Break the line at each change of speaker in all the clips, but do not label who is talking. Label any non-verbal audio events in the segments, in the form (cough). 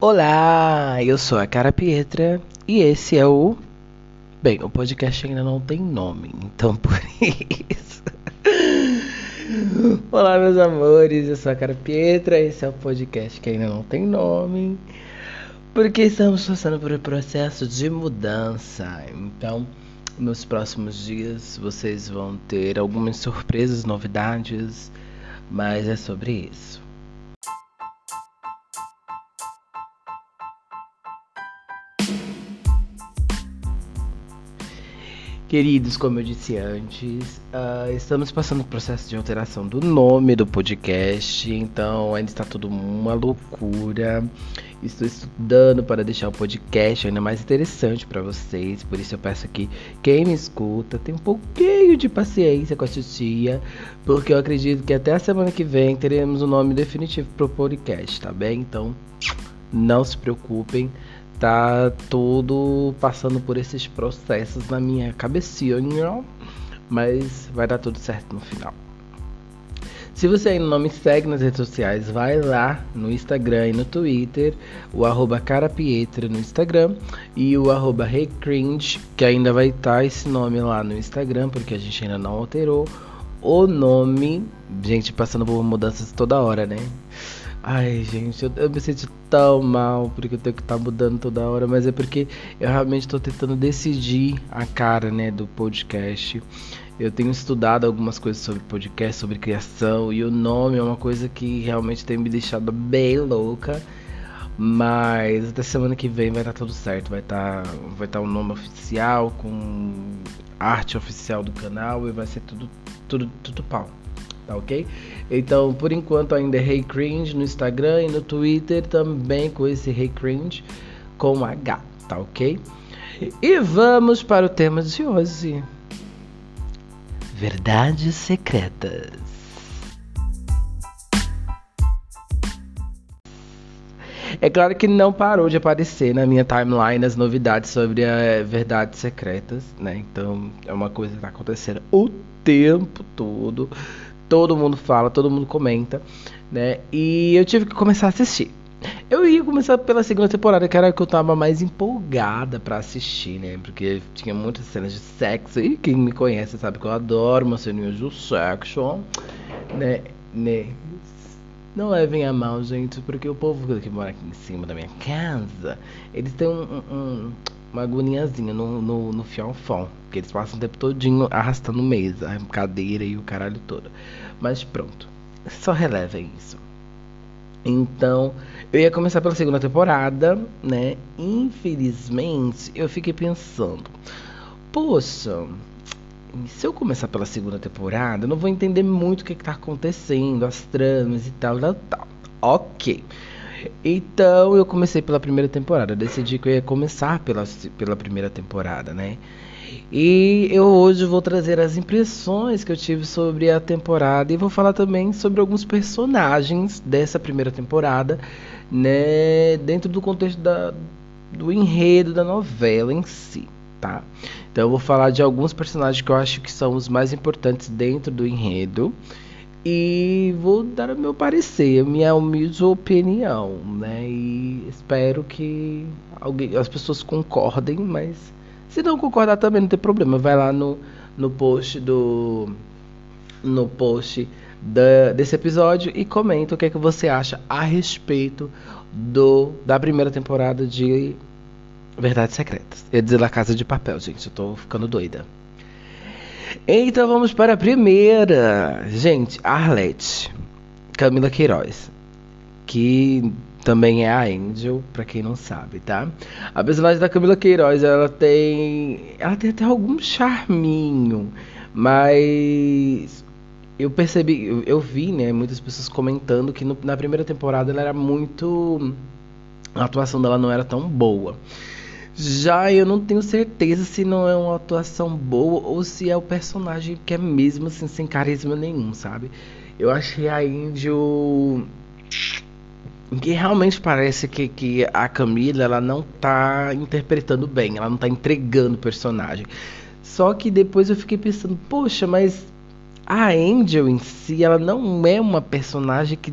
Olá, eu sou a Cara Pietra e esse é o. Bem, o podcast ainda não tem nome, então por (laughs) isso. Olá, meus amores, eu sou a Cara Pietra, esse é o podcast que ainda não tem nome, porque estamos passando por um processo de mudança. Então, nos próximos dias vocês vão ter algumas surpresas, novidades, mas é sobre isso. Queridos, como eu disse antes, uh, estamos passando por processo de alteração do nome do podcast, então ainda está tudo uma loucura. Estou estudando para deixar o podcast ainda mais interessante para vocês, por isso eu peço que quem me escuta tenha um pouquinho de paciência com a titia, porque eu acredito que até a semana que vem teremos o um nome definitivo para o podcast, tá bem? Então não se preocupem tá tudo passando por esses processos na minha cabecinha, mas vai dar tudo certo no final. Se você ainda não me segue nas redes sociais, vai lá no Instagram e no Twitter, o arroba carapietra no Instagram e o arroba recringe, que ainda vai estar tá esse nome lá no Instagram, porque a gente ainda não alterou o nome. Gente, passando por mudanças toda hora, né? Ai, gente, eu, eu, me sinto tão mal porque eu tenho que estar tá mudando toda hora, mas é porque eu realmente estou tentando decidir a cara, né, do podcast. Eu tenho estudado algumas coisas sobre podcast, sobre criação, e o nome é uma coisa que realmente tem me deixado bem louca. Mas até semana que vem vai estar tá tudo certo. Vai estar tá, vai tá o nome oficial, com arte oficial do canal e vai ser tudo, tudo, tudo pau tá ok? Então, por enquanto ainda é Hey Cringe no Instagram e no Twitter também com esse Hey Cringe com H, tá ok? E vamos para o tema de hoje. Verdades secretas. É claro que não parou de aparecer na minha timeline as novidades sobre a verdades secretas, né? Então é uma coisa que está acontecendo o tempo todo todo mundo fala, todo mundo comenta, né? E eu tive que começar a assistir. Eu ia começar pela segunda temporada, que era a que eu tava mais empolgada para assistir, né? Porque tinha muitas cenas de sexo. E quem me conhece sabe que eu adoro uma ceninha de sexo, né? né? Não levem a mal, gente, porque o povo que mora aqui em cima da minha casa, eles têm um, um, uma agoniazinha no, no, no fiofão. Que eles passam o tempo todinho arrastando mesa, cadeira e o caralho todo. Mas pronto. Só relevem isso. Então, eu ia começar pela segunda temporada, né? Infelizmente, eu fiquei pensando, poxa, se eu começar pela segunda temporada, eu não vou entender muito o que, está acontecendo, as tramas e tal, tal, tal. Ok. Então eu comecei pela primeira temporada. Decidi que eu ia começar pela, pela primeira temporada, né? E eu hoje vou trazer as impressões que eu tive sobre a temporada e vou falar também sobre alguns personagens dessa primeira temporada, né? Dentro do contexto da, do enredo da novela em si, tá? Então eu vou falar de alguns personagens que eu acho que são os mais importantes dentro do enredo e vou dar o meu parecer, a minha humilde opinião, né? E espero que alguém, as pessoas concordem, mas se não concordar também não tem problema, vai lá no, no post do no post da, desse episódio e comenta o que é que você acha a respeito do da primeira temporada de Verdades Secretas. Eu ia dizer La Casa de Papel, gente, eu tô ficando doida. Então vamos para a primeira. Gente, Arlette. Camila Queiroz. Que também é a Angel, para quem não sabe, tá? A personagem da Camila Queiroz, ela tem. Ela tem até algum charminho. Mas eu percebi, eu, eu vi, né, muitas pessoas comentando que no, na primeira temporada ela era muito. A atuação dela não era tão boa. Já eu não tenho certeza se não é uma atuação boa ou se é o personagem que é mesmo assim sem carisma nenhum, sabe? Eu achei a Índio que realmente parece que, que a Camila ela não tá interpretando bem, ela não tá entregando o personagem. Só que depois eu fiquei pensando, poxa, mas a Angel em si, ela não é uma personagem que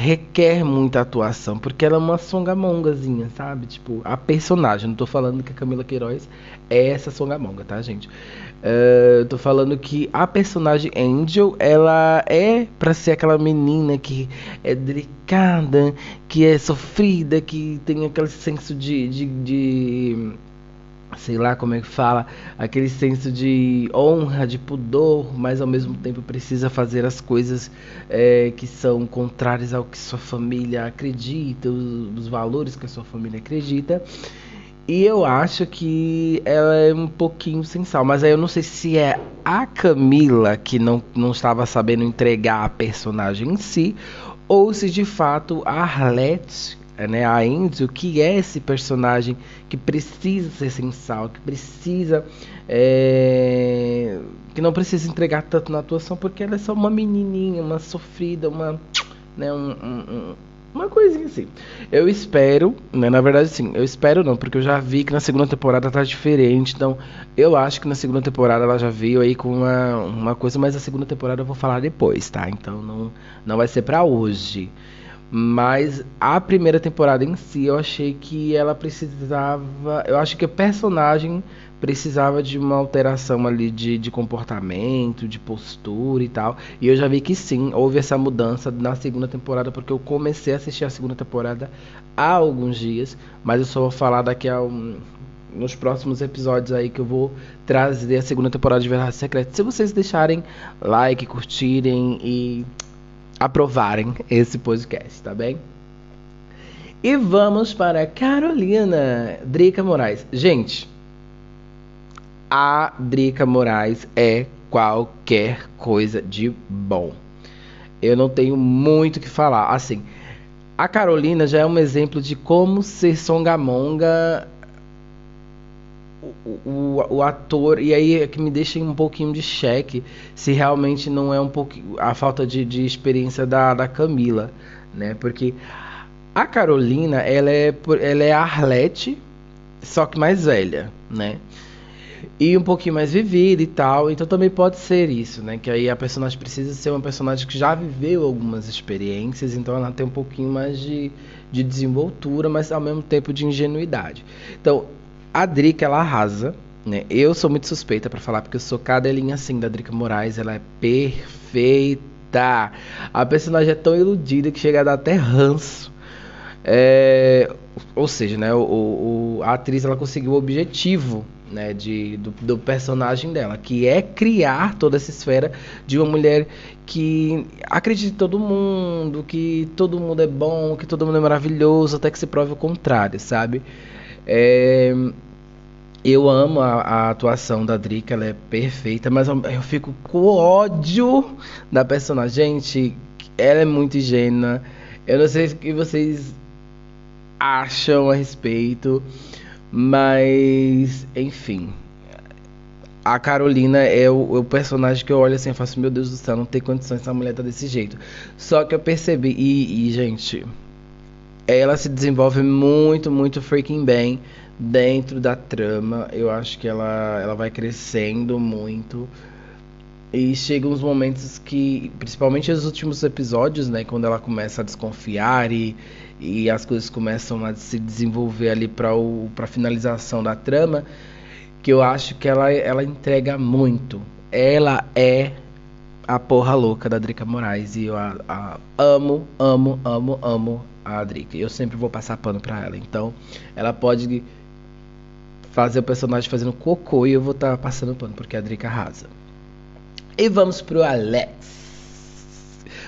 requer muita atuação, porque ela é uma songamongazinha, sabe? Tipo, a personagem, não tô falando que a Camila Queiroz é essa songamonga, tá, gente? Uh, tô falando que a personagem Angel, ela é para ser aquela menina que é delicada, que é sofrida, que tem aquele senso de, de, de sei lá como é que fala, aquele senso de honra, de pudor, mas ao mesmo tempo precisa fazer as coisas é, que são contrárias ao que sua família acredita, os, os, valores que a sua família acredita. E eu acho que ela é um pouquinho sem sal, mas aí eu não sei se é a Camila que não, não estava sabendo entregar a personagem em si, ou se de fato a Arlette né, a Enzo, que é esse personagem que precisa ser sensal, que precisa. É, que não precisa entregar tanto na atuação, porque ela é só uma menininha, uma sofrida, uma. Né, um, um, uma coisinha assim. Eu espero, né, na verdade sim, eu espero não, porque eu já vi que na segunda temporada tá diferente, então eu acho que na segunda temporada ela já veio aí com uma, uma coisa, mas a segunda temporada eu vou falar depois, tá? Então não, não vai ser para hoje. Mas a primeira temporada em si, eu achei que ela precisava. Eu acho que o personagem precisava de uma alteração ali de, de comportamento, de postura e tal. E eu já vi que sim, houve essa mudança na segunda temporada, porque eu comecei a assistir a segunda temporada há alguns dias. Mas eu só vou falar daqui a um, nos próximos episódios aí que eu vou trazer a segunda temporada de Verdade Secreta. Se vocês deixarem like, curtirem e aprovarem esse podcast, tá bem? E vamos para Carolina Drica Moraes. Gente, a Drica Moraes é qualquer coisa de bom. Eu não tenho muito o que falar. Assim, a Carolina já é um exemplo de como ser songamonga o, o, ator, e aí é que me deixa um pouquinho de cheque se realmente não é um pouco a falta de, de experiência da, da Camila, né? Porque a Carolina, ela é, ela é a Arlete, só que mais velha, né? E um pouquinho mais vivida e tal, então também pode ser isso, né? Que aí a personagem precisa ser uma personagem que já viveu algumas experiências, então ela tem um pouquinho mais de, de desenvoltura, mas ao mesmo tempo de ingenuidade. Então, a Drica, ela arrasa, né? Eu sou muito suspeita para falar, porque eu sou cadelinha assim da Drica Moraes, ela é perfeita. A personagem é tão iludida que chega a dar até ranço. É, ou seja, né, o, o, a atriz ela conseguiu o objetivo né, de, do, do, personagem dela, que é criar toda essa esfera de uma mulher que acredita em todo mundo, que todo mundo é bom, que todo mundo é maravilhoso, até que se prove o contrário, sabe? É, eu amo a, a, atuação da Drica, ela é perfeita, mas eu, fico com ódio da personagem. Gente, ela é muito ingênua. Eu não sei o que vocês acham a respeito, mas enfim. A Carolina é o, o, personagem que eu olho assim e faço, meu Deus do céu, não tem condições essa mulher tá desse jeito. Só que eu percebi, e, e gente, ela se desenvolve muito, muito freaking bem dentro da trama. Eu acho que ela, ela vai crescendo muito. E chegam uns momentos que, principalmente nos últimos episódios, né, quando ela começa a desconfiar e, e as coisas começam a se desenvolver ali para a finalização da trama, que eu acho que ela, ela entrega muito. Ela é a porra louca da Drica Moraes e eu a, a amo, amo, amo, amo a Drica. Eu sempre vou passar pano pra ela. Então, ela pode fazer o personagem fazendo cocô e eu vou estar tá passando pano, porque a Drica arrasa. E vamos pro Alex.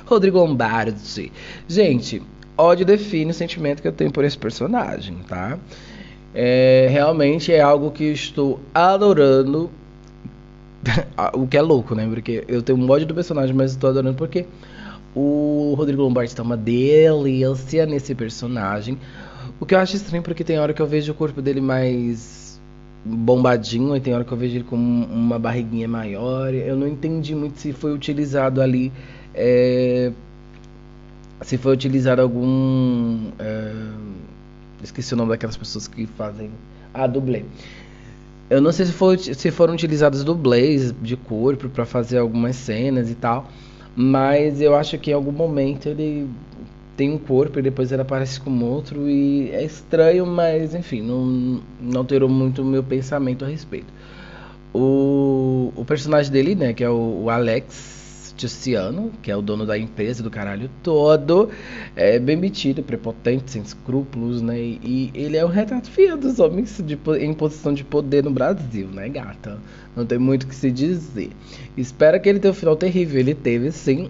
Rodrigo Lombardi. Gente, ódio define o sentimento que eu tenho por esse personagem, tá? É, realmente é algo que estou adorando. (laughs) o que é louco, né? Porque eu tenho um ódio do personagem, mas estou adorando porque o Rodrigo Lombardi está uma delícia nesse personagem. O que eu acho estranho porque tem hora que eu vejo o corpo dele mais bombadinho e tem hora que eu vejo ele com uma barriguinha maior. Eu não entendi muito se foi utilizado ali. É, se foi utilizado algum. É, esqueci o nome daquelas pessoas que fazem. Ah, dublê. Eu não sei se, se foram utilizados dublês de corpo para fazer algumas cenas e tal. Mas eu acho que em algum momento ele tem um corpo e depois ela aparece com outro e é estranho, mas enfim, não, não alterou muito o meu pensamento a respeito. O, o personagem dele, né, que é o, o Alex Tiziano, que é o dono da empresa do caralho todo, é bem metido, prepotente, sem escrúpulos, né? E ele é o retrato fiel dos homens de, em posição de poder no Brasil, né, gata? Não tem muito o que se dizer. Espero que ele tenha um final terrível. Ele teve, sim.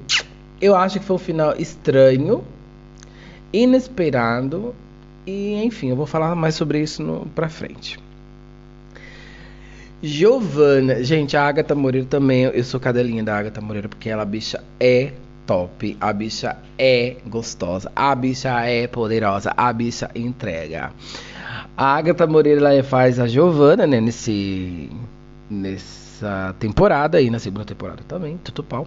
Eu acho que foi um final estranho, inesperado e enfim, eu vou falar mais sobre isso no, pra frente. Giovana, gente, a Agatha Moreira também, eu sou cadelinha da Agatha Moreira porque ela bicha é top, a bicha é gostosa, a bicha é poderosa, a bicha entrega. A Agatha Moreira ela faz a Giovana, né, nesse nessa temporada aí, na segunda temporada também, tudo pau.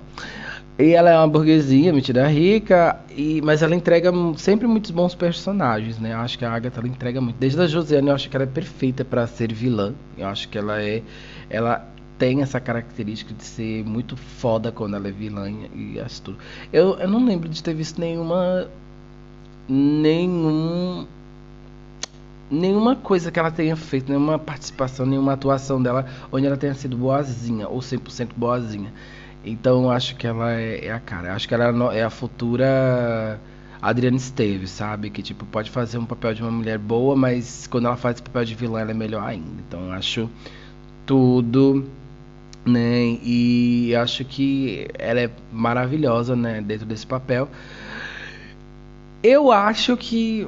E ela é uma burguesia, metida rica, e, mas ela entrega sempre muitos bons personagens, né? Eu acho que a Agatha ela entrega muito. Desde a Josiane, eu acho que ela é perfeita para ser vilã. Eu acho que ela é. Ela tem essa característica de ser muito foda quando ela é vilã e acho tudo. Eu, eu não lembro de ter visto nenhuma. Nenhum. Nenhuma coisa que ela tenha feito, nenhuma participação, nenhuma atuação dela onde ela tenha sido boazinha ou 100% boazinha. Então acho que ela é, é a cara. Acho que ela é a futura Adriana Esteves, sabe? Que tipo pode fazer um papel de uma mulher boa, mas quando ela faz papel de vilã ela é melhor ainda. Então acho tudo, né? E acho que ela é maravilhosa, né? Dentro desse papel. Eu acho que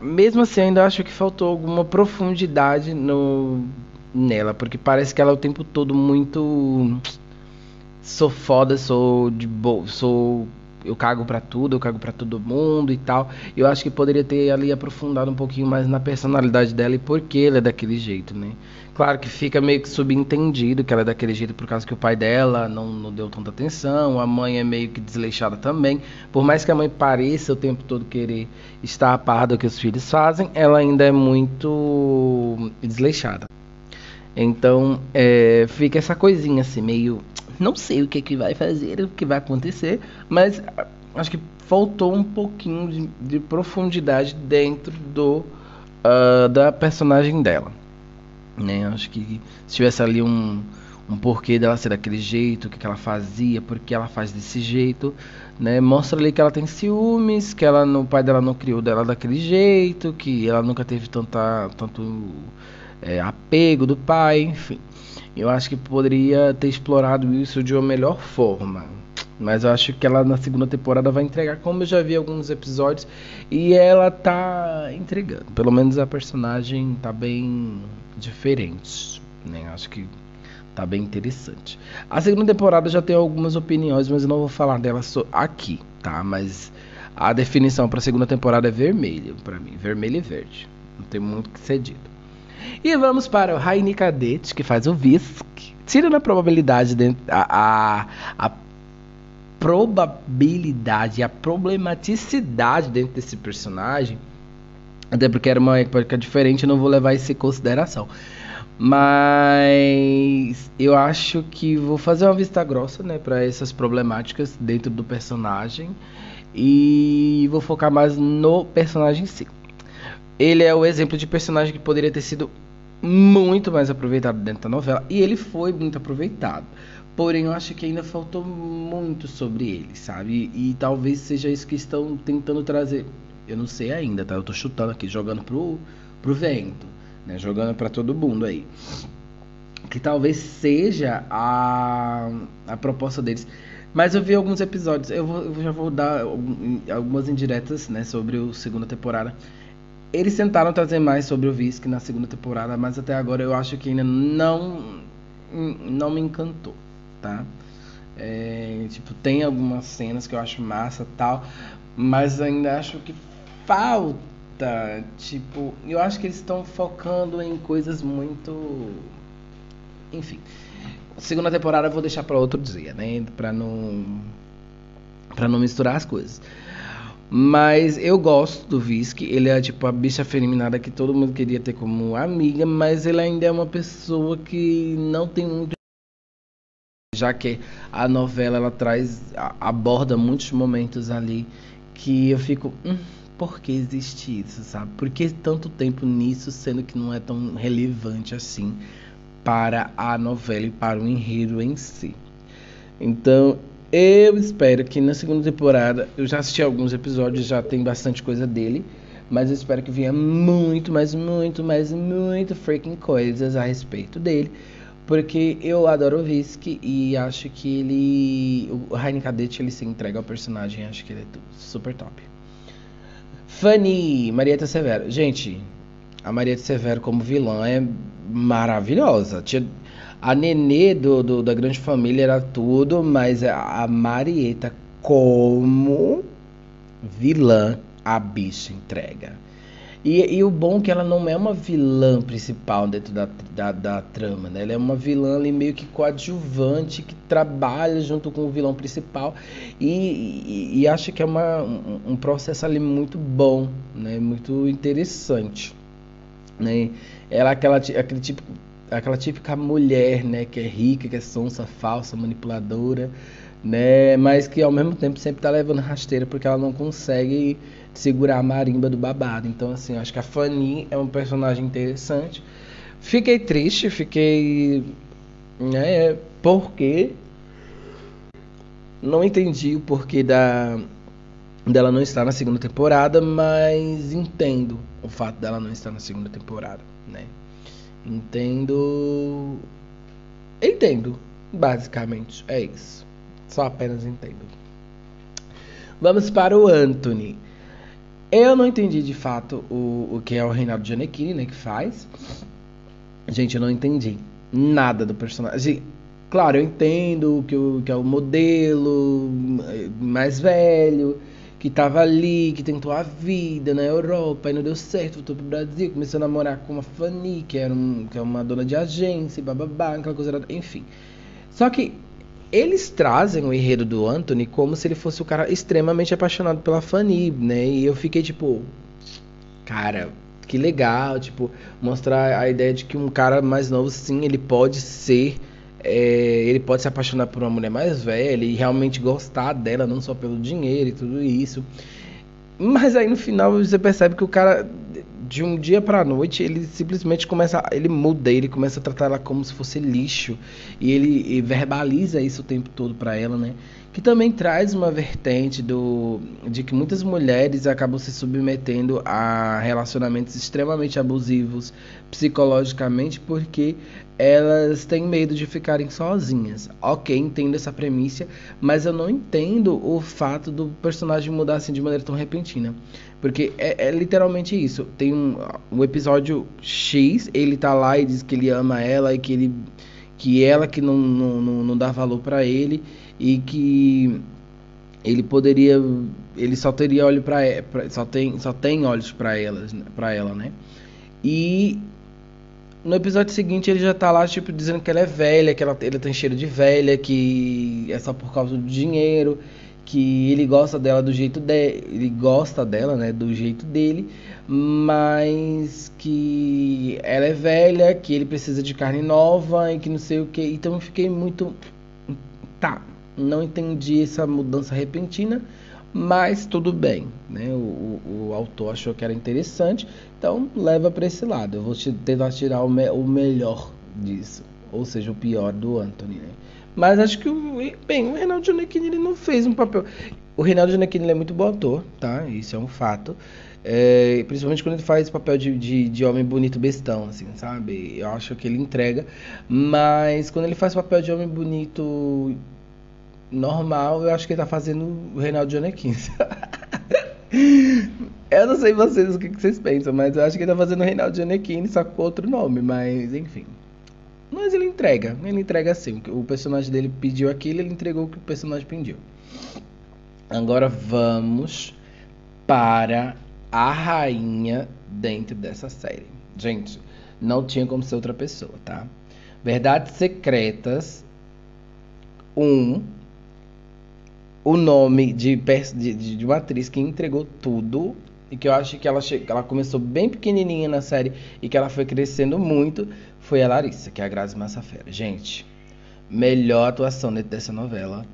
mesmo assim ainda acho que faltou alguma profundidade no nela, porque parece que ela é o tempo todo muito sou foda, sou de boa, sou eu cago para tudo, eu cago para todo mundo e tal. Eu acho que poderia ter ali aprofundado um pouquinho mais na personalidade dela e por que ela é daquele jeito, né? Claro que fica meio que subentendido que ela é daquele jeito por causa que o pai dela não, não deu tanta atenção, a mãe é meio que desleixada também. Por mais que a mãe pareça o tempo todo querer estar a par do que os filhos fazem, ela ainda é muito desleixada. Então, é, fica essa coisinha assim, meio não sei o que, que vai fazer, o que vai acontecer, mas acho que faltou um pouquinho de, de profundidade dentro do uh, da personagem dela. Né? Acho que se tivesse ali um, um porquê dela ser daquele jeito, o que, que ela fazia, por que ela faz desse jeito, né? Mostra ali que ela tem ciúmes, que ela pai dela não criou dela daquele jeito, que ela nunca teve tanta, tanto é, apego do pai, enfim. Eu acho que poderia ter explorado isso de uma melhor forma. Mas eu acho que ela na segunda temporada vai entregar, como eu já vi alguns episódios, e ela tá entregando. Pelo menos a personagem tá bem diferente, né? Acho que tá bem interessante. A segunda temporada já tem algumas opiniões, mas eu não vou falar dela aqui, tá? Mas a definição para a segunda temporada é vermelha para mim, vermelho e verde. Não tem muito o que ser dito. E vamos para o Rainy Cadete, que faz o Visc. Tirando a probabilidade, dentro, a, a, a probabilidade, a problematicidade dentro desse personagem, até porque era uma época diferente, eu não vou levar isso em consideração. Mas eu acho que vou fazer uma vista grossa, né, para essas problemáticas dentro do personagem e vou focar mais no personagem em si. Ele é o exemplo de personagem que poderia ter sido muito mais aproveitado dentro da novela e ele foi muito aproveitado. Porém, eu acho que ainda faltou muito sobre ele, sabe? E, e talvez seja isso que estão tentando trazer. Eu não sei ainda, tá? Eu tô chutando aqui, jogando pro, pro vento, né? Jogando para todo mundo aí. Que talvez seja a, a proposta deles. Mas eu vi alguns episódios, eu, vou, eu já vou dar algumas indiretas, né, sobre a segunda temporada. Eles tentaram trazer mais sobre o Visc na segunda temporada, mas até agora eu acho que ainda não não me encantou, tá? É, tipo, tem algumas cenas que eu acho massa tal, mas ainda acho que falta, tipo, eu acho que eles estão focando em coisas muito enfim. Segunda temporada eu vou deixar para outro dia, né, para não para não misturar as coisas. Mas eu gosto do Visky. Ele é tipo a bicha feminada que todo mundo queria ter como amiga, mas ele ainda é uma pessoa que não tem muito. Já que a novela ela traz, aborda muitos momentos ali que eu fico. Hum, por que existe isso, sabe? Por que tanto tempo nisso, sendo que não é tão relevante assim para a novela e para o enredo em si? Então, eu espero que na segunda temporada, eu já assisti alguns episódios, já tem bastante coisa dele, mas eu espero que venha muito, mas muito, mas muito freaking coisas a respeito dele, porque eu adoro o Visky e acho que ele, o Heine Cadete, ele se entrega ao personagem, acho que ele é super top. Fanny, Marieta Severo. Gente, a Marieta Severo como vilã é maravilhosa. A Nenê do, do, da Grande Família era tudo, mas a Marieta como vilã, a bicha entrega. E, e, o bom é que ela não é uma vilã principal dentro da, da, da, trama, né? Ela é uma vilã ali meio que coadjuvante, que trabalha junto com o vilão principal e, e, e acho que é uma, um, um, processo ali muito bom, né? Muito interessante, né? Ela é aquela, aquele tipo aquela típica mulher, né, que é rica, que é sonsa, falsa, manipuladora, né, mas que ao mesmo tempo sempre tá levando rasteira porque ela não consegue segurar a marimba do babado. Então, assim, acho que a Fanny é um personagem interessante. Fiquei triste, fiquei, né, porque não entendi o porquê da dela não estar na segunda temporada, mas entendo o fato dela não estar na segunda temporada, né? Entendo. Entendo, basicamente. É isso. Só apenas entendo. Vamos para o Anthony. Eu não entendi de fato o, o que é o Reinaldo Gianecchini, né? Que faz. Gente, eu não entendi nada do personagem. Claro, eu entendo que, o, que é o modelo mais velho que tava ali, que tentou a vida na Europa e não deu certo, voltou pro Brasil, começou a namorar com uma Fanny, que, era um, que é uma dona de agência, bababá, aquela coisa, enfim. Só que eles trazem o enredo do Anthony como se ele fosse o cara extremamente apaixonado pela Fanny, né? E eu fiquei tipo, cara, que legal, tipo, mostrar a ideia de que um cara mais novo, sim, ele pode ser é, ele pode se apaixonar por uma mulher mais velha e realmente gostar dela, não só pelo dinheiro e tudo isso. Mas aí no final você percebe que o cara, de um dia pra noite, ele simplesmente começa, ele muda, ele começa a tratar ela como se fosse lixo. E ele e verbaliza isso o tempo todo pra ela, né? que também traz uma vertente do, de que muitas mulheres acabam se submetendo a relacionamentos extremamente abusivos psicologicamente porque elas têm medo de ficarem sozinhas. Ok, entendo essa premissa, mas eu não entendo o fato do personagem mudar assim de maneira tão repentina. Porque é, é literalmente isso. Tem um, um episódio X, ele tá lá e diz que ele ama ela e que ele que ela que não, não, não, não dá valor para ele e que ele poderia ele só teria olho para só tem só tem olhos para elas para ela né e no episódio seguinte ele já tá lá tipo dizendo que ela é velha que ela ele tem cheiro de velha que é só por causa do dinheiro que ele gosta dela do jeito dele ele gosta dela né do jeito dele mas que ela é velha que ele precisa de carne nova e que não sei o que então eu fiquei muito tá não entendi essa mudança repentina, mas tudo bem, né? O, o, o autor achou que era interessante, então leva para esse lado. Eu vou te, tentar tirar o, me, o, melhor disso, ou seja, o pior do Anthony, né? Mas acho que o, bem, o Reinaldo Giannichini ele não fez um papel. O Reinaldo Giannichini é muito bom ator, tá? Isso é um fato. É, principalmente quando ele faz papel de, de, de, homem bonito bestão, assim, sabe? Eu acho que ele entrega. Mas quando ele faz papel de homem bonito normal, eu acho que ele tá fazendo o Reinaldo Giannettini. (laughs) eu não sei vocês o que, vocês pensam, mas eu acho que ele tá fazendo o Reinaldo Giannettini, só com outro nome, mas enfim. Mas ele entrega, ele entrega assim. O personagem dele pediu aquilo, ele entregou o que o personagem pediu. Agora vamos para a rainha dentro dessa série. Gente, não tinha como ser outra pessoa, tá? Verdades Secretas 1 um, o nome de, de, de uma atriz que entregou tudo e que eu acho que ela, ela começou bem pequenininha na série e que ela foi crescendo muito foi a Larissa, que é a Grazi Massafera. Gente, melhor atuação dentro dessa novela.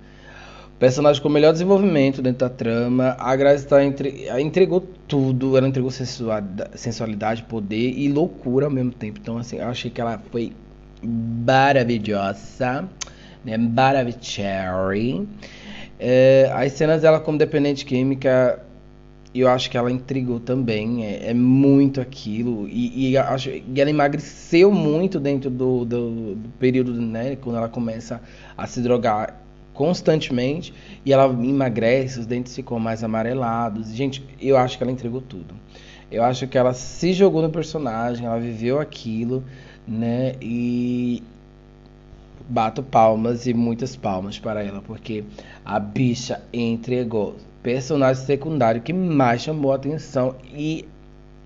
Personagem com melhor desenvolvimento dentro da trama. A Grace tá entre... entregou tudo. Ela entregou sensualidade, poder e loucura ao mesmo tempo. Então, assim, eu achei que ela foi maravilhosa. Né? Maravilhosa. É, as cenas dela como dependente química, eu acho que ela intrigou também. É, é muito aquilo. E, e, acho, e ela emagreceu muito dentro do, do, do período, né? Quando ela começa a se drogar constantemente e ela emagrece, os dentes ficam mais amarelados. Gente, eu acho que ela entregou tudo. Eu acho que ela se jogou no personagem, ela viveu aquilo, né? E bato palmas e muitas palmas para ela, porque a bicha entregou. Personagem secundário que mais chamou a atenção e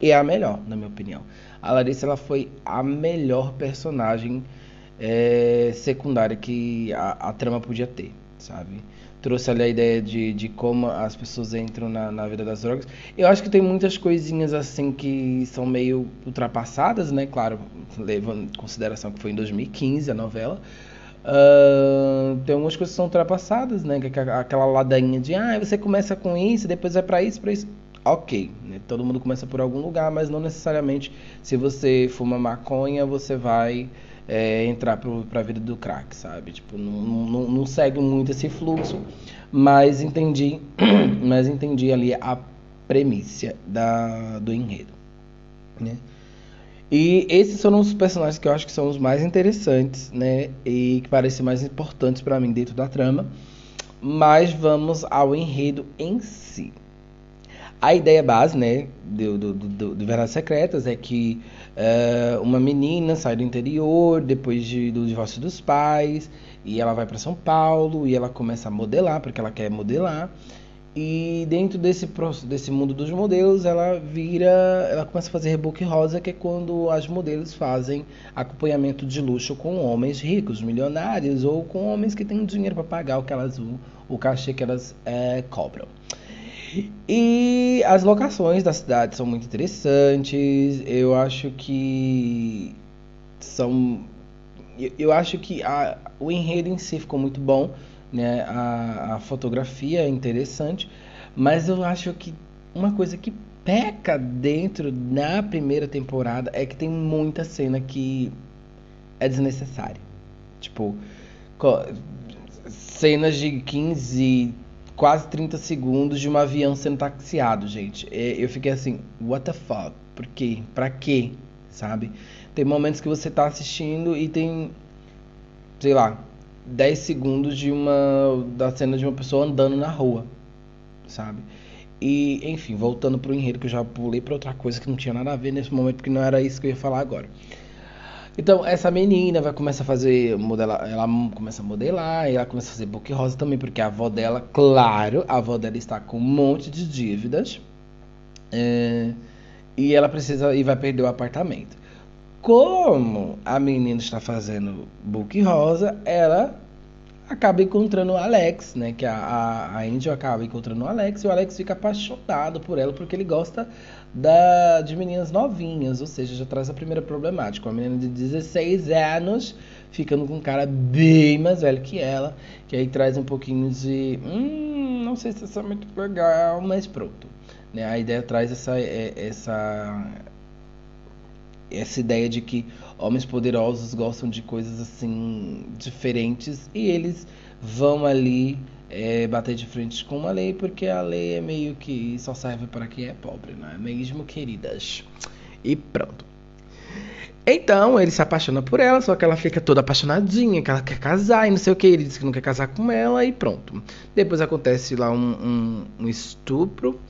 é a melhor, na minha opinião. A Larissa ela foi a melhor personagem é, secundária que a, a trama podia ter sabe? Trouxe ali a ideia de, de como as pessoas entram na, na vida das drogas. Eu acho que tem muitas coisinhas assim que são meio ultrapassadas, né? Claro, levando em consideração que foi em 2015 a novela. Uh, tem algumas coisas que são ultrapassadas, né? É aquela ladainha de ah, você começa com isso, depois vai para isso, para isso. Ok, né? todo mundo começa por algum lugar, mas não necessariamente se você fuma maconha, você vai é, entrar para a vida do crack, sabe? Tipo, não, não, não, segue muito esse fluxo, mas entendi, (clears throat) mas entendi ali a premissa da, do enredo, né? E esses foram os personagens que eu acho que são os mais interessantes, né? E que parecem mais importantes para mim dentro da trama. Mas vamos ao enredo em si. A ideia base, né, do, do, do, do Verdades Secretas é que uh, uma menina sai do interior depois de, do divórcio dos pais e ela vai para São Paulo e ela começa a modelar, porque ela quer modelar. E dentro desse, desse mundo dos modelos, ela vira. Ela começa a fazer reboque rosa, que é quando as modelos fazem acompanhamento de luxo com homens ricos, milionários, ou com homens que têm dinheiro para pagar o que elas o, cachê que elas é, cobram. E as locações da cidade são muito interessantes. Eu acho que são. Eu acho que a, o enredo em si ficou muito bom, né? A, a fotografia é interessante, mas eu acho que uma coisa que peca dentro na primeira temporada é que tem muita cena que é desnecessária. Tipo, cenas de 15, quase 30 segundos de um avião sendo taxiado, gente. Eu fiquei assim, what the fuck? Por quê? Pra quê? Sabe? Tem momentos que você tá assistindo e tem, sei lá, 10 segundos de uma da cena de uma pessoa andando na rua, sabe? E, enfim, voltando pro enredo que eu já pulei para outra coisa que não tinha nada a ver nesse momento, porque não era isso que eu ia falar agora. Então, essa menina vai começar a fazer modelar, ela começa a modelar, ela começa a fazer book rosa também, porque a avó dela, claro, a avó dela está com um monte de dívidas. É, e ela precisa e vai perder o apartamento. Como a menina está fazendo book rosa, ela acaba encontrando o Alex, né? Que a, a, a Angel acaba encontrando o Alex e o Alex fica apaixonado por ela porque ele gosta da, de meninas novinhas, ou seja, já traz a primeira problemática. Uma menina de 16 anos ficando com um cara bem mais velho que ela, que aí traz um pouquinho de. Hum, não sei se isso é muito legal, mas pronto. Né? A ideia traz essa, é, essa, essa ideia de que homens poderosos gostam de coisas assim diferentes e eles vão ali é, bater de frente com uma lei, porque a lei é meio que só serve para quem é pobre, não é mesmo, queridas? E pronto. Então ele se apaixona por ela, só que ela fica toda apaixonadinha, que ela quer casar e não sei o que. Ele diz que não quer casar com ela e pronto. Depois acontece lá um, um, um estupro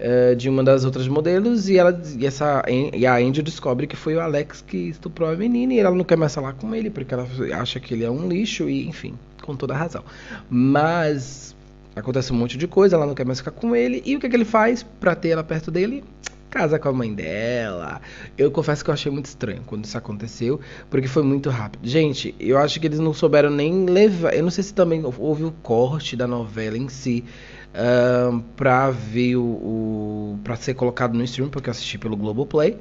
uh, de uma das outras modelos e ela e essa e a Angel descobre que foi o Alex que estuprou a menina e ela não quer mais falar com ele porque ela acha que ele é um lixo e enfim com toda razão. Mas acontece um monte de coisa, ela não quer mais ficar com ele. E o que, é que ele faz para ter ela perto dele? Casa com a mãe dela. Eu confesso que eu achei muito estranho quando isso aconteceu, porque foi muito rápido. Gente, eu acho que eles não souberam nem levar. Eu não sei se também houve o corte da novela em si. Uh, pra ver o, o. pra ser colocado no stream, porque eu assisti pelo Globoplay.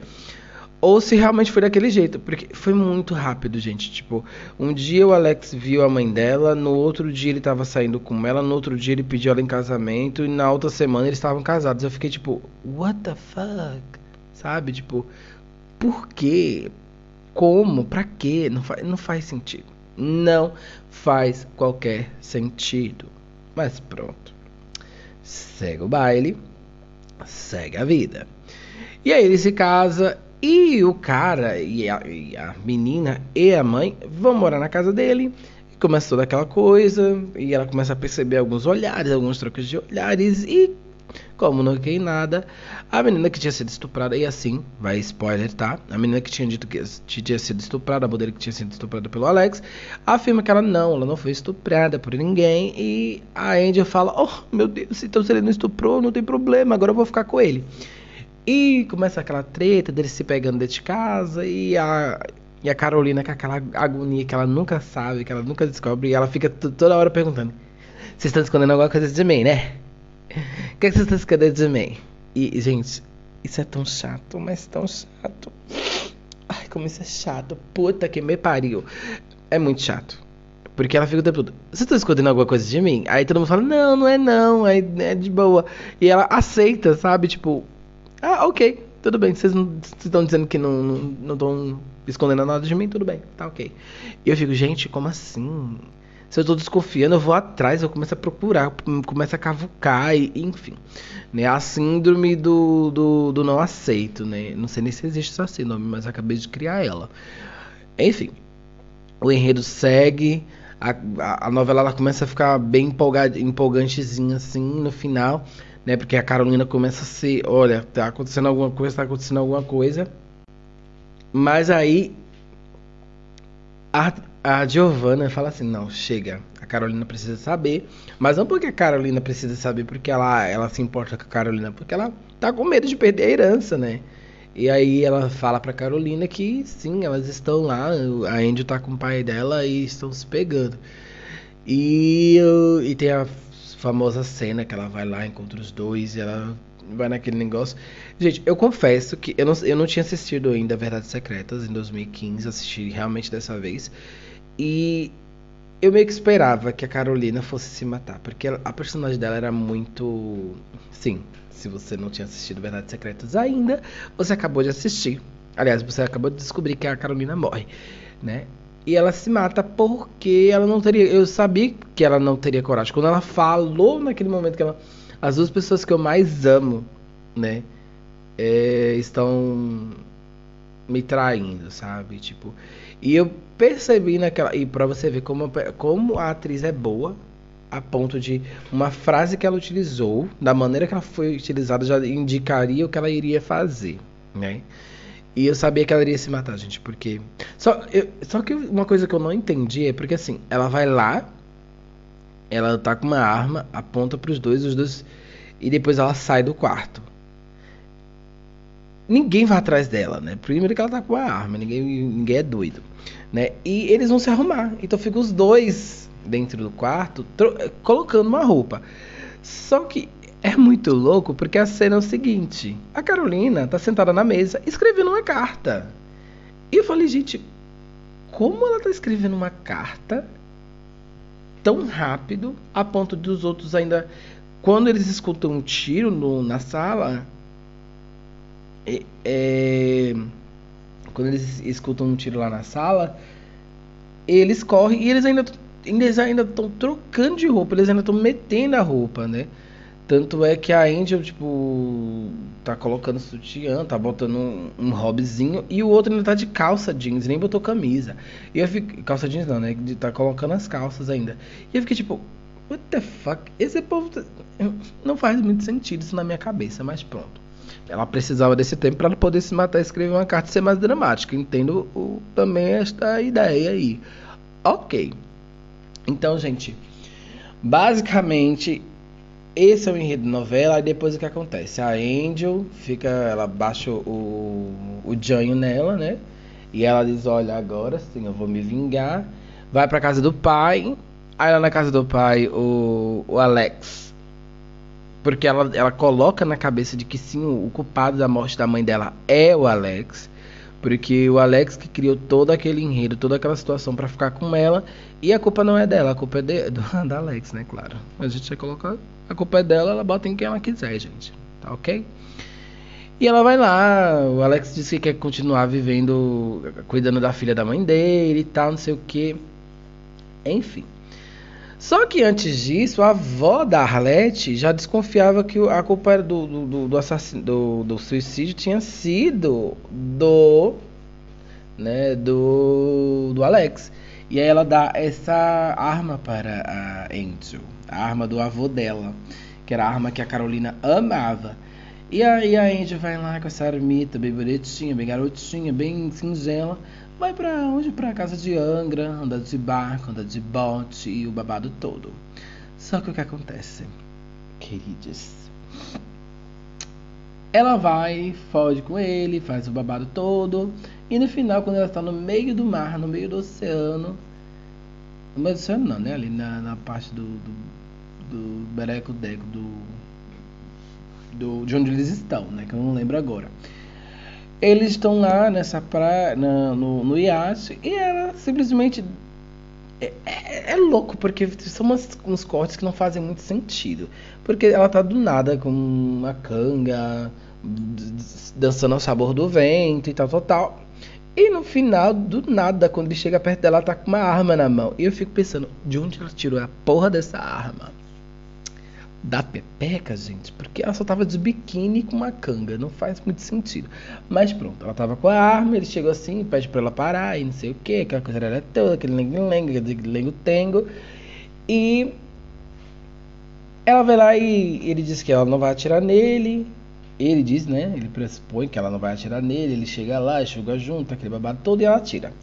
Ou se realmente foi daquele jeito, porque foi muito rápido, gente. Tipo, um dia o Alex viu a mãe dela, no outro dia ele tava saindo com ela, no outro dia ele pediu ela em casamento e na outra semana eles estavam casados. Eu fiquei tipo, what the fuck? Sabe? Tipo, por quê? Como? Pra quê? Não, fa não faz sentido. Não faz qualquer sentido. Mas pronto. Segue o baile, segue a vida. E aí ele se casa e o cara e a, e a, menina e a mãe vão morar na casa dele. Começa toda aquela coisa. E ela começa a perceber alguns olhares, alguns trocos de olhares. E como não quer nada, a menina que tinha sido estuprada, e assim, vai spoiler, tá? A menina que tinha dito que tinha sido estuprada, a modelo que tinha sido estuprada pelo Alex, afirma que ela não, ela não foi estuprada por ninguém. E a Angel fala: Oh meu Deus, então se ele não estuprou, não tem problema, agora eu vou ficar com ele. E começa aquela treta dele se pegando dentro de casa e a, e a Carolina com aquela agonia que ela nunca sabe, que ela nunca descobre, e ela fica toda hora perguntando: Vocês estão escondendo alguma coisa de mim, né? O que, é que vocês estão escondendo de mim? E, gente, isso é tão chato, mas tão chato. Ai, como isso é chato. Puta que me pariu. É muito chato. Porque ela fica o tempo todo, você tá escondendo alguma coisa de mim? Aí todo mundo fala, não, não é não, é, é de boa. E ela aceita, sabe? Tipo, ah, ok, tudo bem. Vocês estão dizendo que não estão escondendo nada de mim, tudo bem, tá ok. E eu fico, gente, como assim? Se eu tô desconfiando, eu vou atrás, eu começo a procurar, começo a cavucar, e, enfim. Né? A síndrome do, do, do não aceito, né? Não sei nem se existe essa síndrome, mas acabei de criar ela. Enfim, o enredo segue, a, a, a novela ela começa a ficar bem empolgada, empolgantezinha assim no final né? Porque a Carolina começa a ser, olha, tá acontecendo alguma coisa, tá acontecendo alguma coisa. Mas aí a, a Giovanna fala assim, não, chega, a Carolina precisa saber, mas não porque a Carolina precisa saber porque ela, ela se importa com a Carolina, porque ela tá com medo de perder a herança, né? E aí ela fala pra Carolina que sim, elas estão lá, a Andy tá com o pai dela e estão se pegando. E, e tem a famosa cena que ela vai lá, encontra os dois e ela vai naquele negócio. Gente, eu confesso que eu não, eu não tinha assistido ainda Verdades Secretas em 2015, assisti realmente dessa vez. E eu meio que esperava que a Carolina fosse se matar, porque a personagem dela era muito. Sim, se você não tinha assistido Verdades Secretas ainda, você acabou de assistir. Aliás, você acabou de descobrir que a Carolina morre, né? E ela se mata porque ela não teria. Eu sabia que ela não teria coragem. Quando ela falou naquele momento que ela. As duas pessoas que eu mais amo, né? É, estão me traindo, sabe? Tipo. E eu percebi naquela. E pra você ver como, como a atriz é boa, a ponto de uma frase que ela utilizou, da maneira que ela foi utilizada, já indicaria o que ela iria fazer, né? E eu sabia que ela iria se matar, gente, porque. Só, eu, só que uma coisa que eu não entendi é porque assim, ela vai lá, ela tá com uma arma, aponta pros dois, os dois. E depois ela sai do quarto. Ninguém vai atrás dela, né? Primeiro que ela tá com uma arma, ninguém, ninguém é doido, né? E eles vão se arrumar. Então fica os dois dentro do quarto, colocando uma roupa. Só que é muito louco porque a cena é o seguinte: a Carolina tá sentada na mesa escrevendo uma carta. E eu falei, gente, como ela tá escrevendo uma carta tão rápido a ponto dos outros ainda. Quando eles escutam um tiro no, na sala. É, é, quando eles escutam um tiro lá na sala, eles correm e eles ainda eles ainda estão trocando de roupa, eles ainda estão metendo a roupa, né? Tanto é que a Angel, tipo, tá colocando sutiã, tá botando um, um hobbyzinho, e o outro ainda tá de calça jeans, nem botou camisa. E eu fiquei. Calça jeans não, né? Tá colocando as calças ainda. E eu fiquei tipo, what the fuck? Esse povo. Tá... Não faz muito sentido isso na minha cabeça, mas pronto. Ela precisava desse tempo para poder se matar e escrever uma carta e ser mais dramática. Entendo o, também esta ideia aí. Ok. Então, gente. Basicamente, esse é o enredo da novela, aí depois o que acontece? A Angel fica, ela baixa o, o Janho nela, né? E ela diz, olha, agora sim, eu vou me vingar. Vai pra casa do pai. Aí lá na casa do pai, o, o Alex. Porque ela, ela coloca na cabeça de que sim, o culpado da morte da mãe dela é o Alex. Porque o Alex que criou todo aquele enredo, toda aquela situação para ficar com ela. E a culpa não é dela, a culpa é de, do, (laughs) da Alex, né? Claro. A gente vai colocar. A culpa é dela, ela bota em quem ela quiser, gente. Tá ok? E ela vai lá, o Alex disse que quer continuar vivendo, cuidando da filha da mãe dele e tal, não sei o que. Enfim. Só que antes disso, a avó da Arlette já desconfiava que a culpa do, do, do, do, do suicídio tinha sido do, né, do, do Alex. E aí ela dá essa arma para a Angel, a arma do avô dela, que era a arma que a Carolina amava. E aí a Angel vai lá com essa armita bem bonitinha, bem garotinha, bem singela. Vai pra onde? Pra casa de Angra, anda de barco, anda de bote e o babado todo. Só que o que acontece, queridos? Ela vai, foge com ele, faz o babado todo. E no final, quando ela está no meio do mar, no meio do oceano. No meio do oceano não, né? Ali na, na parte do, do, do Bereco Deco, do do, de onde eles estão, né? Que eu não lembro agora. Eles estão lá nessa praia, na, no, no iate, e ela simplesmente. É, é, é louco, porque são umas, uns cortes que não fazem muito sentido. Porque ela tá do nada com uma canga, dançando ao sabor do vento e tal, tal, tal. E no final, do nada, quando ele chega perto dela, ela tá com uma arma na mão. E eu fico pensando, de onde ela tirou a porra dessa arma? Da Pepeca, gente, porque ela só tava de biquíni com uma canga, não faz muito sentido. Mas pronto, ela tava com a arma, ele chegou assim, pede pra ela parar e não sei o que, aquela coisa era toda, aquele lengue-lengue, aquele lengo-tengo. E ela vai lá e ele diz que ela não vai atirar nele. Ele diz, né? Ele pressupõe que ela não vai atirar nele. Ele chega lá, enxuga junto, aquele babado todo e ela atira.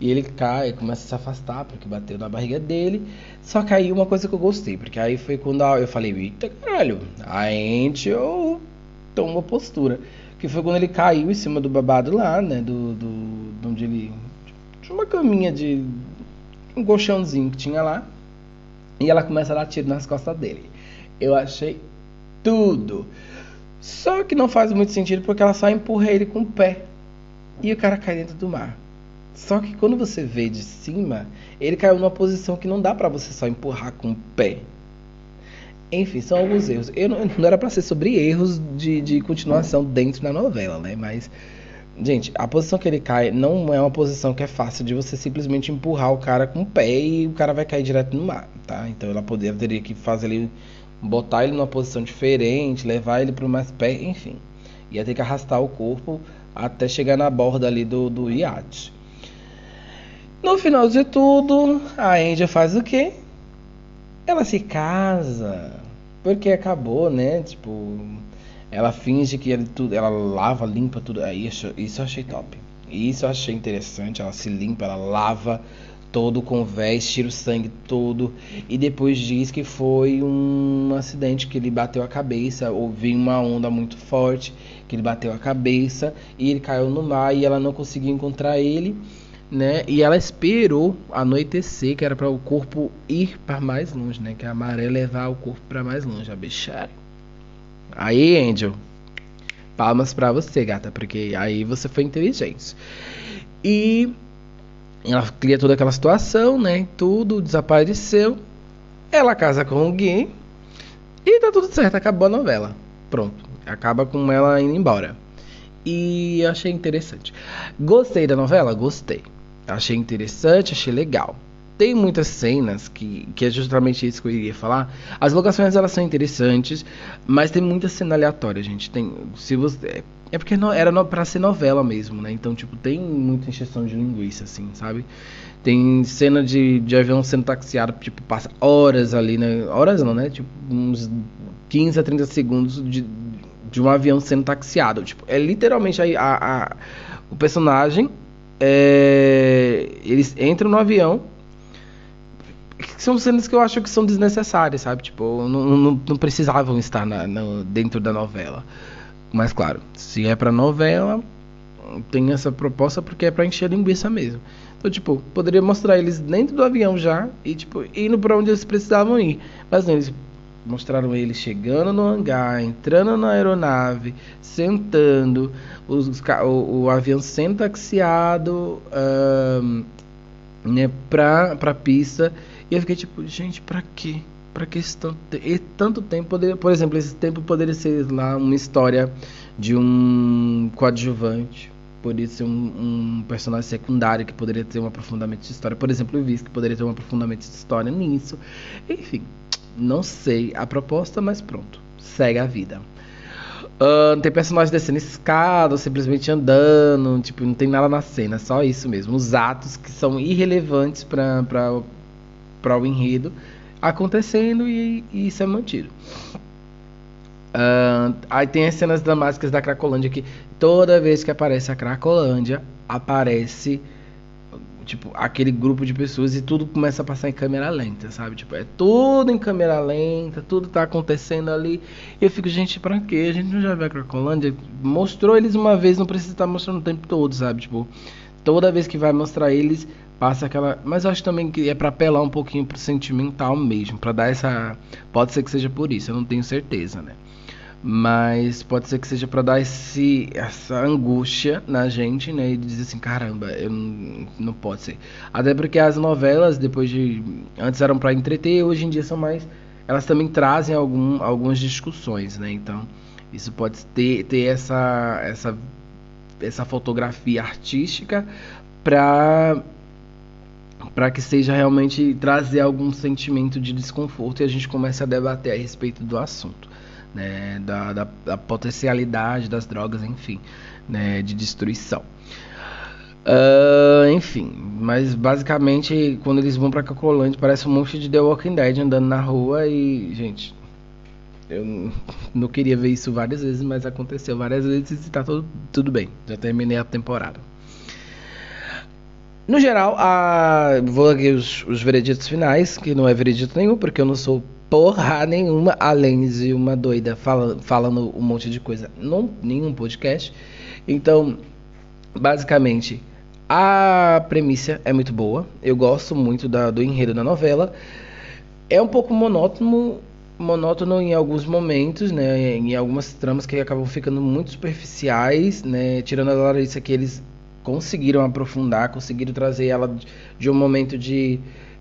E ele cai, começa a se afastar porque bateu na barriga dele. Só que aí uma coisa que eu gostei, porque aí foi quando eu falei, eita caralho, a Angel tomou postura. Que foi quando ele caiu em cima do babado lá, né? Do. do, do onde ele. De uma caminha de. Um colchãozinho que tinha lá. E ela começa a dar tiro nas costas dele. Eu achei tudo. Só que não faz muito sentido porque ela só empurra ele com o pé. E o cara cai dentro do mar. Só que quando você vê de cima, ele caiu numa posição que não dá para você só empurrar com o pé. Enfim, são alguns erros. Eu não, não era para ser sobre erros de, de continuação dentro da novela, né? Mas, gente, a posição que ele cai não é uma posição que é fácil de você simplesmente empurrar o cara com o pé e o cara vai cair direto no mar, tá? Então ela poderia teria que fazer ele botar ele numa posição diferente, levar ele para mais pé, enfim. Ia ter que arrastar o corpo até chegar na borda ali do, do iate. No final de tudo, a Angel faz o quê? Ela se casa. Porque acabou, né? Tipo, ela finge que ele, tudo, ela lava, limpa tudo. Aí isso, isso eu achei top. Isso eu achei interessante. Ela se limpa, ela lava todo com vés, tira o sangue todo. E depois diz que foi um acidente que ele bateu a cabeça. Ou veio uma onda muito forte que ele bateu a cabeça e ele caiu no mar e ela não conseguiu encontrar ele né? E ela esperou anoitecer, que era para o corpo ir para mais longe, né? Que a maré levar o corpo para mais longe, a bichara. Aí, Angel, palmas para você, gata, porque aí você foi inteligente. E ela cria toda aquela situação, né? Tudo desapareceu. Ela casa com o Gui e tá tudo certo, acabou a novela. Pronto, acaba com ela indo embora. E achei interessante. Gostei da novela? Gostei. Achei interessante, achei legal. Tem muitas cenas que, que é justamente isso que eu iria falar. As locações elas são interessantes, mas tem muita cena aleatória, gente. Tem, se você é porque era no, pra ser novela mesmo, né? Então, tipo, tem muita injeção de linguiça, assim, sabe? Tem cena de, de avião sendo taxiado, tipo, passa horas ali, né? Horas não, né? Tipo, uns 15 a 30 segundos de, de um avião sendo taxiado. Tipo, é literalmente a, a, a o personagem é, eles entram no avião. São cenas que eu acho que são desnecessárias, sabe? Tipo, não, não, não precisavam estar na, dentro da novela. Mas claro, se é pra novela, tem essa proposta porque é pra encher linguiça mesmo. Então, tipo, poderia mostrar eles dentro do avião já e, tipo, indo pra onde eles precisavam ir. Mas não, eles mostraram ele chegando no hangar, entrando na aeronave, sentando, os, o, o, avião sendo taxiado um, né, pra, pra pista. E eu fiquei tipo, gente, pra quê? Pra que esse tanto, tanto tempo? Por exemplo, esse tempo poderia ser lá uma história de um coadjuvante poderia ser um, um, personagem secundário que poderia ter um aprofundamento de história. Por exemplo, o Viz, que poderia ter um aprofundamento de história nisso. Enfim, não sei a proposta, mas pronto. Segue a vida. Uh, tem personagens descendo escada, simplesmente andando, tipo, não tem nada na cena, só isso mesmo. Os atos que são irrelevantes para o enredo acontecendo e, e isso é mantido. Uh, aí tem as cenas dramáticas da Cracolândia que toda vez que aparece a Cracolândia, aparece tipo aquele grupo de pessoas e tudo começa a passar em câmera lenta, sabe? Tipo, é tudo em câmera lenta, tudo tá acontecendo ali. E eu fico, gente, pra quê? A gente não já viu a Cracolândia? Mostrou eles uma vez, não precisa estar mostrando o tempo todo, sabe? Tipo, toda vez que vai mostrar eles, passa aquela. Mas eu acho também que é para apelar um pouquinho pro sentimental mesmo, para dar essa. Pode ser que seja por isso, eu não tenho certeza, né? mas pode ser que seja para dar esse, essa angústia na gente, né? E dizer assim, caramba, eu não, não pode ser. Até porque as novelas, depois de. Antes eram para entreter, hoje em dia são mais. Elas também trazem algum, algumas discussões, né? Então, isso pode ter, ter essa, essa, essa fotografia artística para para que seja realmente trazer algum sentimento de desconforto e a gente comece a debater a respeito do assunto né, da, da, da, potencialidade das drogas, enfim, né, de destruição. Uh, enfim, mas basicamente quando eles vão pra Cacolândia parece um monte de The Walking Dead andando na rua e, gente, eu não queria ver isso várias vezes, mas aconteceu várias vezes e tá tudo, tudo bem. Já terminei a temporada. No geral, a... vou aqui os, os vereditos finais, que não é veredito nenhum, porque eu não sou porra nenhuma, além de uma doida fala, falando um monte de coisa num nenhum podcast. Então, basicamente, a premissa é muito boa. Eu gosto muito da, do enredo da novela. É um pouco monótono, monótono em alguns momentos, né? Em algumas tramas que acabam ficando muito superficiais, né? Tirando a Larissa que eles conseguiram aprofundar, conseguiram trazer ela de um momento de,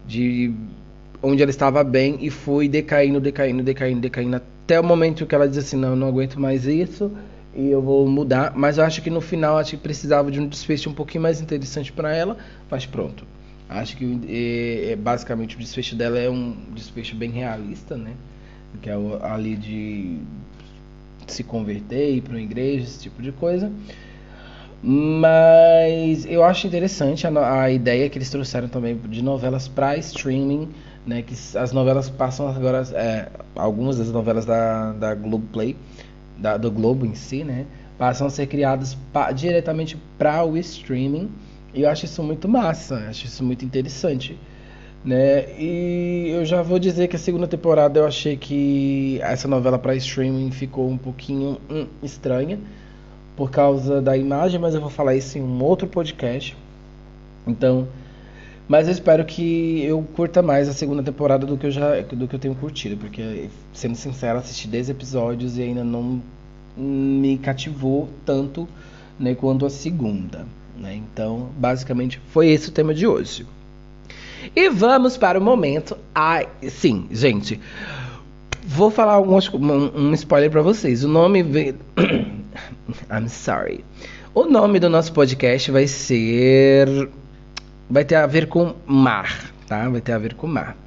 de onde ela estava bem e foi decaindo, decaindo, decaindo, decaindo até o momento que ela diz assim, não, não aguento mais isso e eu vou mudar. Mas eu acho que no final acho que precisava de um desfecho um pouquinho mais interessante para ela, mas pronto. Acho que é, é, basicamente o desfecho dela é um desfecho bem realista, né? Que é ali de se converter, ir para uma igreja, esse tipo de coisa. Mas eu acho interessante a, a ideia que eles trouxeram também de novelas para streaming né, que as novelas passam agora, é, algumas das novelas da, da Globoplay, da, do Globo em si, né, passam a ser criadas pa, diretamente para o streaming, e eu acho isso muito massa, acho isso muito interessante. Né? E eu já vou dizer que a segunda temporada eu achei que essa novela para streaming ficou um pouquinho hum, estranha por causa da imagem, mas eu vou falar isso em um outro podcast. Então, mas eu espero que eu curta mais a segunda temporada do que eu já do que eu tenho curtido, porque sendo sincero, assisti 10 episódios e ainda não me cativou tanto, né, quanto a segunda, né? Então, basicamente foi esse o tema de hoje. E vamos para o momento. Ai, sim, gente. Vou falar um, um spoiler para vocês. O nome (clears throat) (laughs) I'm sorry. O nome do nosso podcast vai ser vai ter a ver com mar, tá? Vai ter a ver com mar.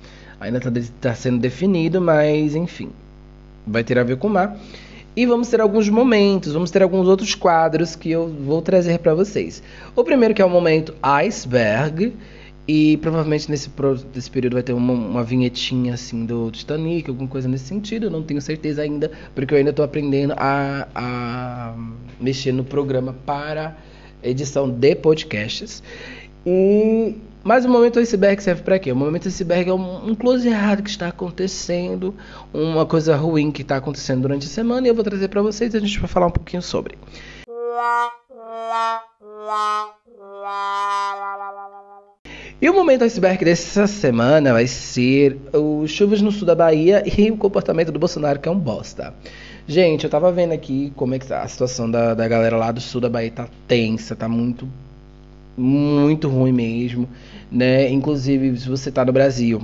Ainda está tá sendo definido, mas enfim, vai ter a ver com mar. E vamos ter alguns momentos, vamos ter alguns outros quadros que eu vou trazer para vocês. O primeiro que é o momento iceberg, e provavelmente nesse, nesse período vai ter uma, uma, vinhetinha assim do Titanic, alguma coisa nesse sentido. Eu não tenho certeza ainda, porque eu ainda estou aprendendo a, a mexer no programa para edição de podcasts. E mas o momento iceberg serve para quê? O momento iceberg é um, um close errado que está acontecendo, uma coisa ruim que está acontecendo durante a semana e eu vou trazer para vocês e a gente vai falar um pouquinho sobre. E o momento iceberg dessa semana vai ser os chuvas no sul da Bahia e o comportamento do Bolsonaro, que é um bosta. Gente, eu tava vendo aqui como é que tá a situação da, da galera lá do sul da Bahia tá tensa, tá muito, muito ruim mesmo, né? Inclusive, se você tá no Brasil,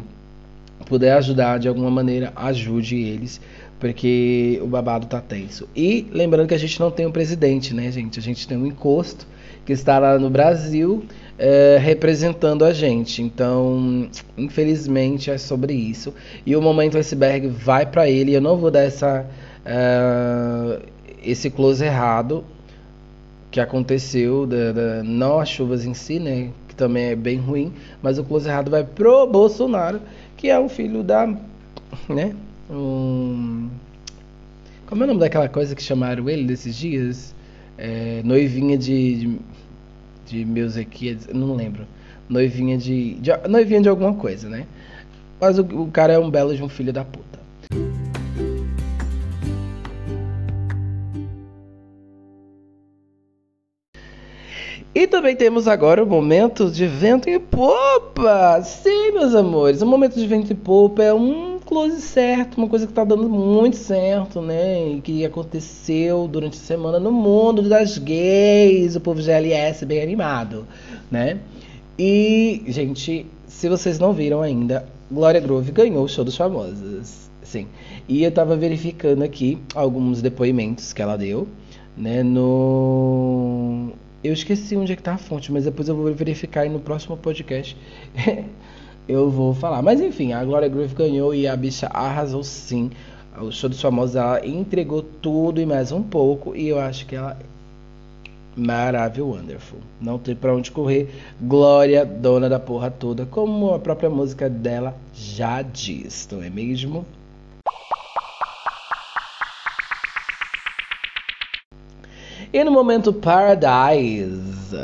puder ajudar de alguma maneira, ajude eles, porque o babado tá tenso. E lembrando que a gente não tem um presidente, né, gente? A gente tem um encosto que está lá no Brasil é, representando a gente. Então, infelizmente, é sobre isso. E o momento iceberg vai para ele. Eu não vou dar essa, uh, esse close errado que aconteceu, da, da, não as chuvas em si, né? Que também é bem ruim, mas o close errado vai pro Bolsonaro, que é o filho da. né? Um, como é o nome daquela coisa que chamaram ele desses dias? É, noivinha de, de, de Meusequias, não lembro. Noivinha de, de, Noivinha de alguma coisa, né? Mas o, o cara é um belo de um filho da puta. E também temos agora o momento de vento e popa. Sim, meus amores, o momento de vento e popa é um close certo, uma coisa que está dando muito certo, né? E que aconteceu durante a semana no mundo das gays, o povo GLS bem animado, né? E, gente, se vocês não viram ainda, Glória Groove ganhou o show dos famosos. Sim. E eu tava verificando aqui alguns depoimentos que ela deu, né, no eu esqueci onde é que tá a fonte, mas depois eu vou verificar e no próximo podcast (laughs) eu vou falar. Mas enfim, a Gloria Groove ganhou e a bicha arrasou sim. O show dos famosos ela entregou tudo e mais um pouco. E eu acho que ela maravilhosa, wonderful. Não tem para onde correr. Glória, dona da porra toda, como a própria música dela já diz, não é mesmo? E no momento Paradise.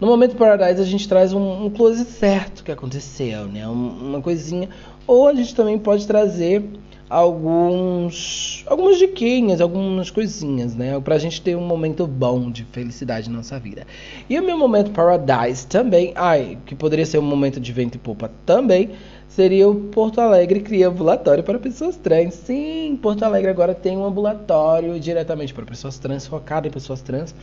No momento Paradise a gente traz um, um close certo que aconteceu, né? Um, uma coisinha. Ou a gente também pode trazer alguns algumas diquinhas, algumas coisinhas, né? Pra gente ter um momento bom de felicidade na nossa vida. E o meu momento Paradise também, ai, que poderia ser um momento de vento e popa também, seria o Porto Alegre cria ambulatório para pessoas trans. Sim, Porto Alegre agora tem um ambulatório diretamente para pessoas trans, focado em pessoas trans.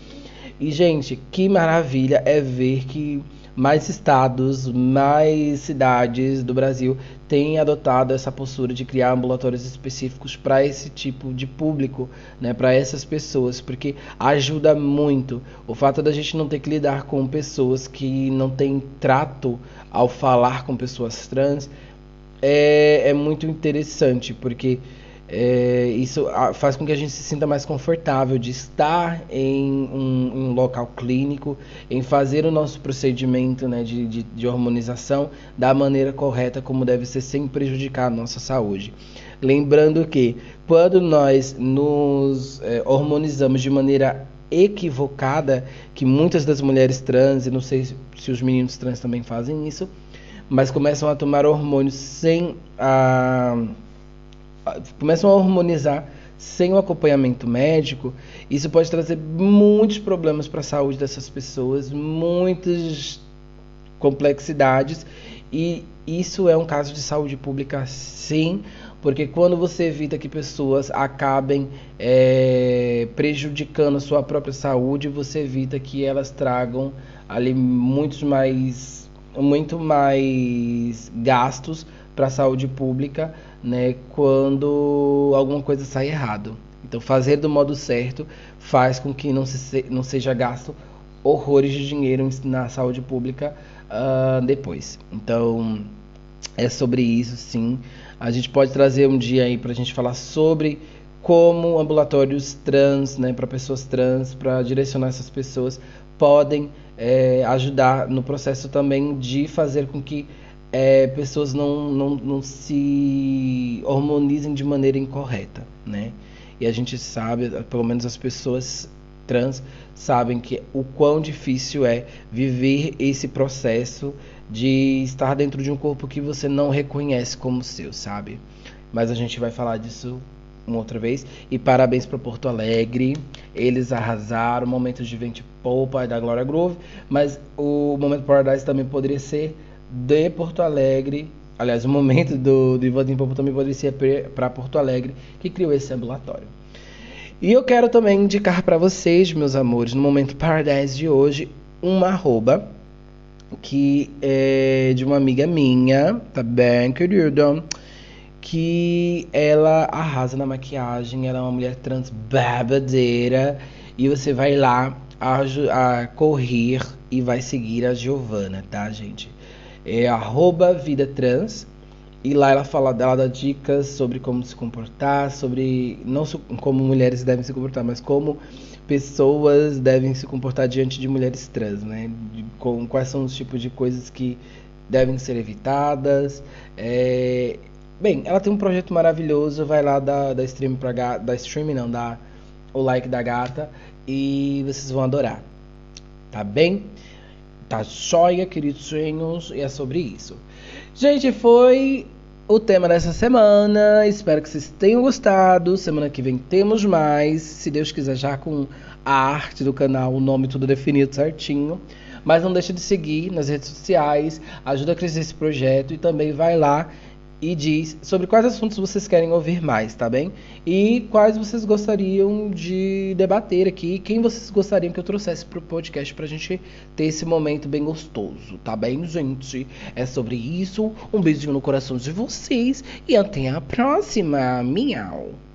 E, gente, que maravilha é ver que mais estados, mais cidades do Brasil têm adotado essa postura de criar ambulatórios específicos para esse tipo de público, né, para essas pessoas, porque ajuda muito. O fato da gente não ter que lidar com pessoas que não têm trato ao falar com pessoas trans é, é muito interessante, porque é, isso faz com que a gente se sinta mais confortável de estar em um, um local clínico, em fazer o nosso procedimento né, de, de, de, hormonização da maneira correta, como deve ser, sem prejudicar a nossa saúde. Lembrando que quando nós nos é, hormonizamos de maneira equivocada, que muitas das mulheres trans, e não sei se os meninos trans também fazem isso, mas começam a tomar hormônios sem a começam a hormonizar sem o acompanhamento médico, isso pode trazer muitos problemas para a saúde dessas pessoas, muitas complexidades, e isso é um caso de saúde pública, sim, porque quando você evita que pessoas acabem é, prejudicando a sua própria saúde, você evita que elas tragam ali muitos mais, muito mais gastos para a saúde pública né, quando alguma coisa sai errado. Então, fazer do modo certo faz com que não, se, não seja gasto horrores de dinheiro na saúde pública uh, depois. Então, é sobre isso, sim. A gente pode trazer um dia aí para a gente falar sobre como ambulatórios trans, né, para pessoas trans, para direcionar essas pessoas, podem é, ajudar no processo também de fazer com que é, pessoas não, não, não se hormonizem de maneira incorreta, né? E a gente sabe, pelo menos as pessoas trans sabem que o quão difícil é viver esse processo de estar dentro de um corpo que você não reconhece como seu, sabe? Mas a gente vai falar disso uma outra vez. E parabéns para Porto Alegre. Eles arrasaram. Momento de vento poupa da Glória Groove. Mas o momento Paradise também poderia ser de Porto Alegre. Aliás, o momento do, do Popo também poderia ser para Porto Alegre, que criou esse ambulatório. E eu quero também indicar para vocês, meus amores, no momento Paradise de hoje, uma arroba que é de uma amiga minha, tá bem, querido? Que ela arrasa na maquiagem, ela é uma mulher trans babadeira e você vai lá a, a correr e vai seguir a Giovana, tá, gente? É arroba vida trans e lá ela fala, ela dá dicas sobre como se comportar, sobre não como mulheres devem se comportar, mas como pessoas devem se comportar diante de mulheres trans, né? De, com, quais são os tipos de coisas que devem ser evitadas. É... Bem, ela tem um projeto maravilhoso, vai lá da, da stream pra da stream não, da o like da gata e vocês vão adorar. Tá bem? Tá joia, queridinhos, e é sobre isso. Gente, foi o tema dessa semana. Espero que vocês tenham gostado. Semana que vem temos mais. Se Deus quiser, já com a arte do canal, o nome tudo definido certinho. Mas não deixe de seguir nas redes sociais, ajuda a crescer esse projeto e também vai lá e diz sobre quais assuntos vocês querem ouvir mais, tá bem? E quais vocês gostariam de debater aqui, quem vocês gostariam que eu trouxesse pro podcast pra gente ter esse momento bem gostoso, tá bem, gente? É sobre isso. Um beijinho no coração de vocês e até a próxima. Miau.